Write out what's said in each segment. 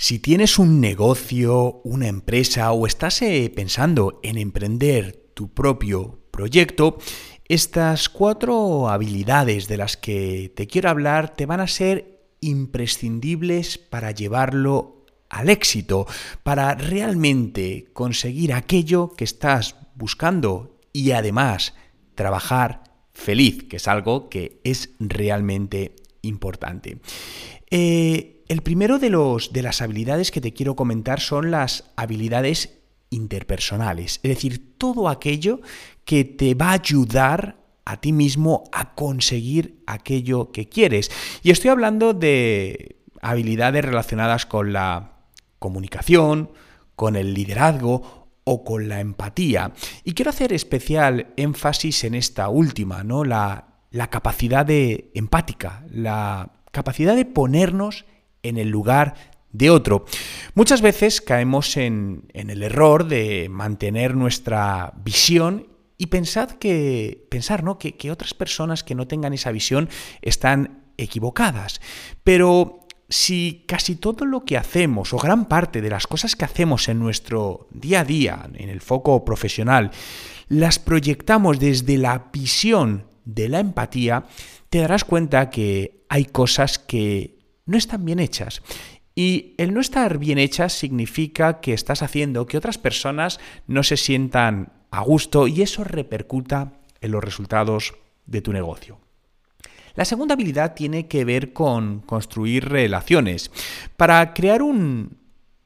Si tienes un negocio, una empresa o estás eh, pensando en emprender tu propio proyecto, estas cuatro habilidades de las que te quiero hablar te van a ser imprescindibles para llevarlo al éxito, para realmente conseguir aquello que estás buscando y además trabajar feliz, que es algo que es realmente importante. Eh, el primero de, los, de las habilidades que te quiero comentar son las habilidades interpersonales, es decir, todo aquello que te va a ayudar a ti mismo a conseguir aquello que quieres. Y estoy hablando de habilidades relacionadas con la comunicación, con el liderazgo o con la empatía. Y quiero hacer especial énfasis en esta última, ¿no? La, la capacidad de empática, la capacidad de ponernos en el lugar de otro. Muchas veces caemos en, el error de mantener nuestra visión y pensad que, pensar ¿no? que, que otras personas que no tengan esa visión están equivocadas. Pero si casi todo lo que hacemos o gran parte de las cosas que hacemos en nuestro día a día, en el foco profesional, las proyectamos desde la visión de la empatía, te darás cuenta que hay cosas que no están bien hechas. Y el no estar bien hechas significa que estás haciendo que otras personas no se sientan a gusto y eso repercuta en los resultados de tu negocio. La segunda habilidad tiene que ver con construir relaciones. Para crear un,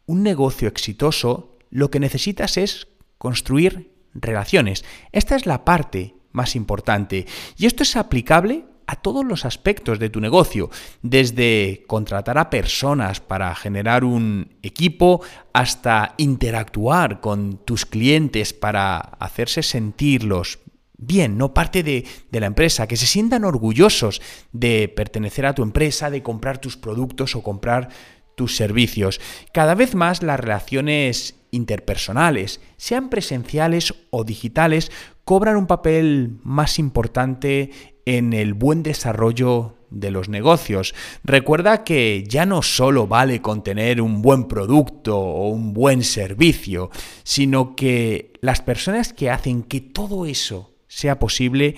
un negocio exitoso, lo que necesitas es construir relaciones. Esta es la parte más importante. Y esto es aplicable a todos los aspectos de tu negocio, desde contratar a personas para generar un equipo hasta interactuar con tus clientes para hacerse sentirlos bien, no parte de, de, la empresa, que se sientan orgullosos de pertenecer a tu empresa, de comprar tus productos o comprar tus servicios. Cada vez más las relaciones interpersonales, sean presenciales o digitales, cobran un papel más importante en el buen desarrollo de los negocios. Recuerda que ya no solo vale con tener un buen producto o un buen servicio, sino que las personas que hacen que todo eso sea posible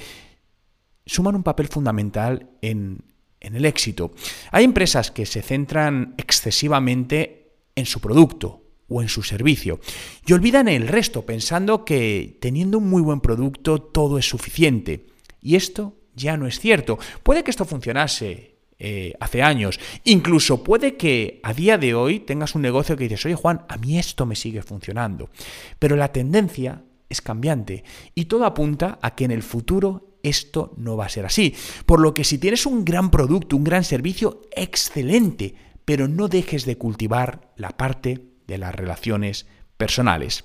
suman un papel fundamental en, en el éxito. Hay empresas que se centran excesivamente en su producto o en su servicio y olvidan el resto pensando que teniendo un muy buen producto todo es suficiente. Y esto ya no es cierto. Puede que esto funcionase eh, hace años. Incluso puede que a día de hoy tengas un negocio que dices, oye Juan, a mí esto me sigue funcionando. Pero la tendencia es cambiante y todo apunta a que en el futuro esto no va a ser así. Por lo que si tienes un gran producto, un gran servicio, excelente, pero no dejes de cultivar la parte de las relaciones personales.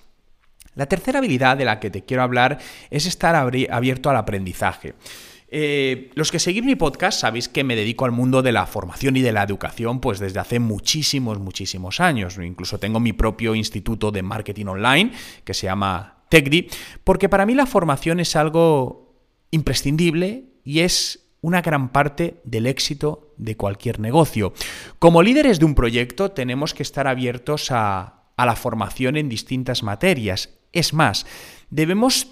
La tercera habilidad de la que te quiero hablar es estar abierto al aprendizaje. Eh, los que seguís mi podcast sabéis que me dedico al mundo de la formación y de la educación pues desde hace muchísimos, muchísimos años. Incluso tengo mi propio instituto de marketing online que se llama TechDi, porque para mí la formación es algo imprescindible y es una gran parte del éxito de cualquier negocio. Como líderes de un proyecto tenemos que estar abiertos a, la formación en distintas materias. Es más, debemos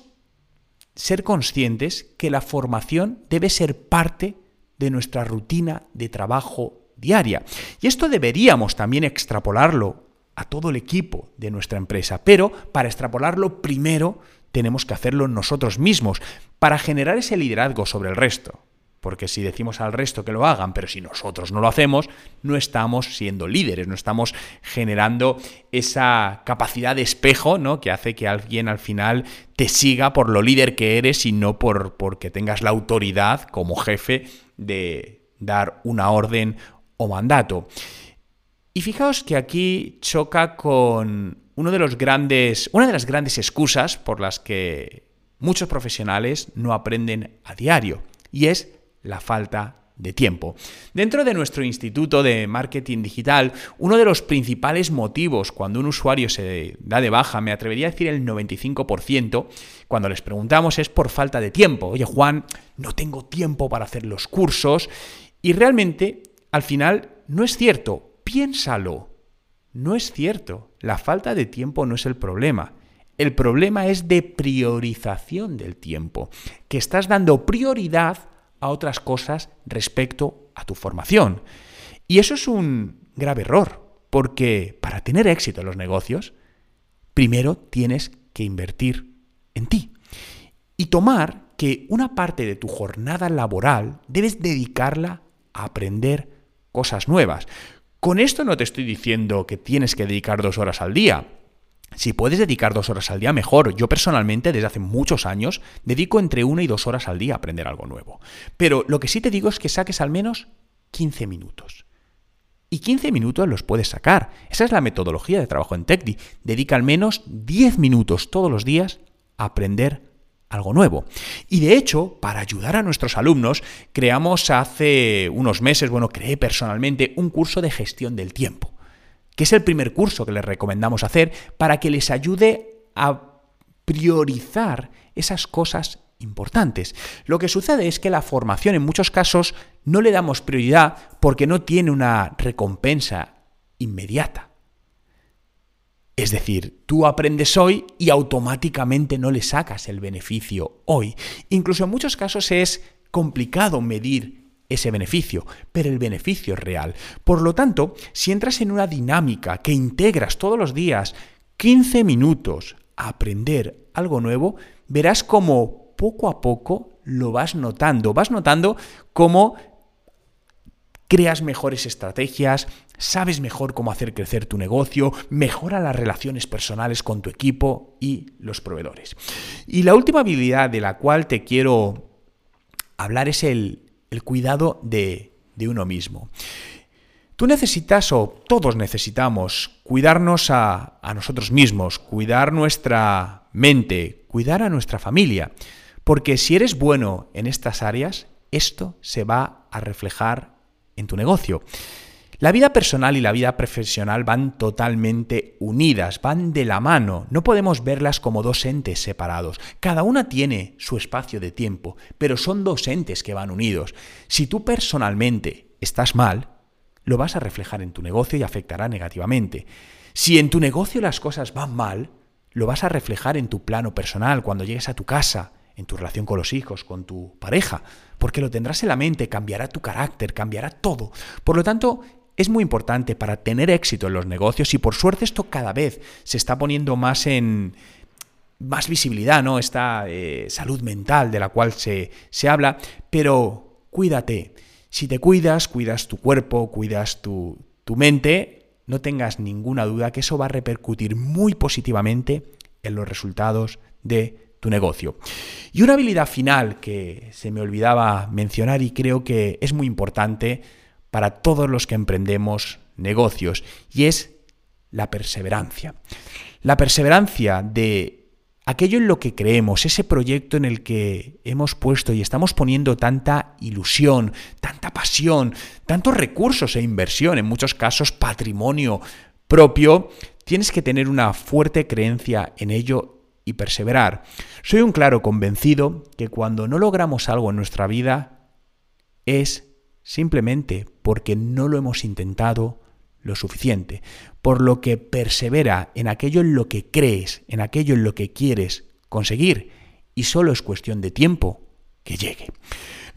ser conscientes que la formación debe ser parte de nuestra rutina de trabajo diaria. Y esto deberíamos también extrapolarlo a todo el equipo de nuestra empresa, pero para extrapolarlo primero tenemos que hacerlo nosotros mismos, para generar ese liderazgo sobre el resto. Porque si decimos al resto que lo hagan, pero si nosotros no lo hacemos, no estamos siendo líderes, no estamos generando esa capacidad de espejo ¿no? que hace que alguien al final te siga por lo líder que eres y no por porque tengas la autoridad como jefe de dar una orden o mandato. Y fijaos que aquí choca con uno de los grandes, una de las grandes excusas por las que muchos profesionales no aprenden a diario, y es la falta de tiempo. Dentro de nuestro Instituto de Marketing Digital, uno de los principales motivos cuando un usuario se da de baja, me atrevería a decir el 95%, cuando les preguntamos es por falta de tiempo. Oye Juan, no tengo tiempo para hacer los cursos y realmente al final no es cierto, piénsalo. No es cierto. La falta de tiempo no es el problema. El problema es de priorización del tiempo, que estás dando prioridad a otras cosas respecto a tu formación. Y eso es un grave error, porque para tener éxito en los negocios, primero tienes que invertir en ti y tomar que una parte de tu jornada laboral debes dedicarla a aprender cosas nuevas. Con esto no te estoy diciendo que tienes que dedicar dos horas al día. Si puedes dedicar dos horas al día, mejor. Yo personalmente, desde hace muchos años, dedico entre una y dos horas al día a aprender algo nuevo. Pero lo que sí te digo es que saques al menos 15 minutos. Y 15 minutos los puedes sacar. Esa es la metodología de trabajo en TechDi. Dedica al menos 10 minutos todos los días a aprender algo nuevo. Y de hecho, para ayudar a nuestros alumnos, creamos hace unos meses, bueno, creé personalmente un curso de gestión del tiempo, que es el primer curso que les recomendamos hacer para que les ayude a priorizar esas cosas importantes. Lo que sucede es que la formación en muchos casos no le damos prioridad porque no tiene una recompensa inmediata. Es decir, tú aprendes hoy y automáticamente no le sacas el beneficio hoy. Incluso en muchos casos es complicado medir ese beneficio, pero el beneficio es real. Por lo tanto, si entras en una dinámica que integras todos los días 15 minutos a aprender algo nuevo, verás cómo poco a poco lo vas notando. Vas notando cómo creas mejores estrategias, sabes mejor cómo hacer crecer tu negocio, mejora las relaciones personales con tu equipo y los proveedores. Y la última habilidad de la cual te quiero hablar es el, cuidado de, uno mismo. Tú necesitas, o todos necesitamos, cuidarnos a, a nosotros mismos, cuidar nuestra mente, cuidar a nuestra familia. Porque si eres bueno en estas áreas, esto se va a reflejar en tu negocio. La vida personal y la vida profesional van totalmente unidas, van de la mano, no podemos verlas como dos entes separados. Cada una tiene su espacio de tiempo, pero son dos entes que van unidos. Si tú personalmente estás mal, lo vas a reflejar en tu negocio y afectará negativamente. Si en tu negocio las cosas van mal, lo vas a reflejar en tu plano personal, cuando llegues a tu casa, en tu relación con los hijos, con tu pareja, porque lo tendrás en la mente, cambiará tu carácter, cambiará todo. Por lo tanto, es muy importante para tener éxito en los negocios y por suerte esto cada vez se está poniendo más en más visibilidad, ¿no? Esta eh, salud mental de la cual se, se habla, pero cuídate. Si te cuidas, cuidas tu cuerpo, cuidas tu, tu mente, no tengas ninguna duda que eso va a repercutir muy positivamente en los resultados de tu negocio. Y una habilidad final que se me olvidaba mencionar y creo que es muy importante para todos los que emprendemos negocios y es la perseverancia. La perseverancia de aquello en lo que creemos, ese proyecto en el que hemos puesto y estamos poniendo tanta ilusión, tanta pasión, tantos recursos e inversión, en muchos casos patrimonio propio, tienes que tener una fuerte creencia en ello y perseverar. Soy un claro convencido que cuando no logramos algo en nuestra vida es simplemente porque no lo hemos intentado lo suficiente, por lo que persevera en aquello en lo que crees, en aquello en lo que quieres conseguir, y solo es cuestión de tiempo que llegue.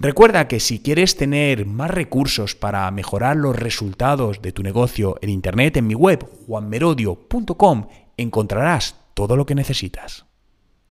Recuerda que si quieres tener más recursos para mejorar los resultados de tu negocio en Internet, en mi web, juanmerodio.com, encontrarás todo lo que necesitas.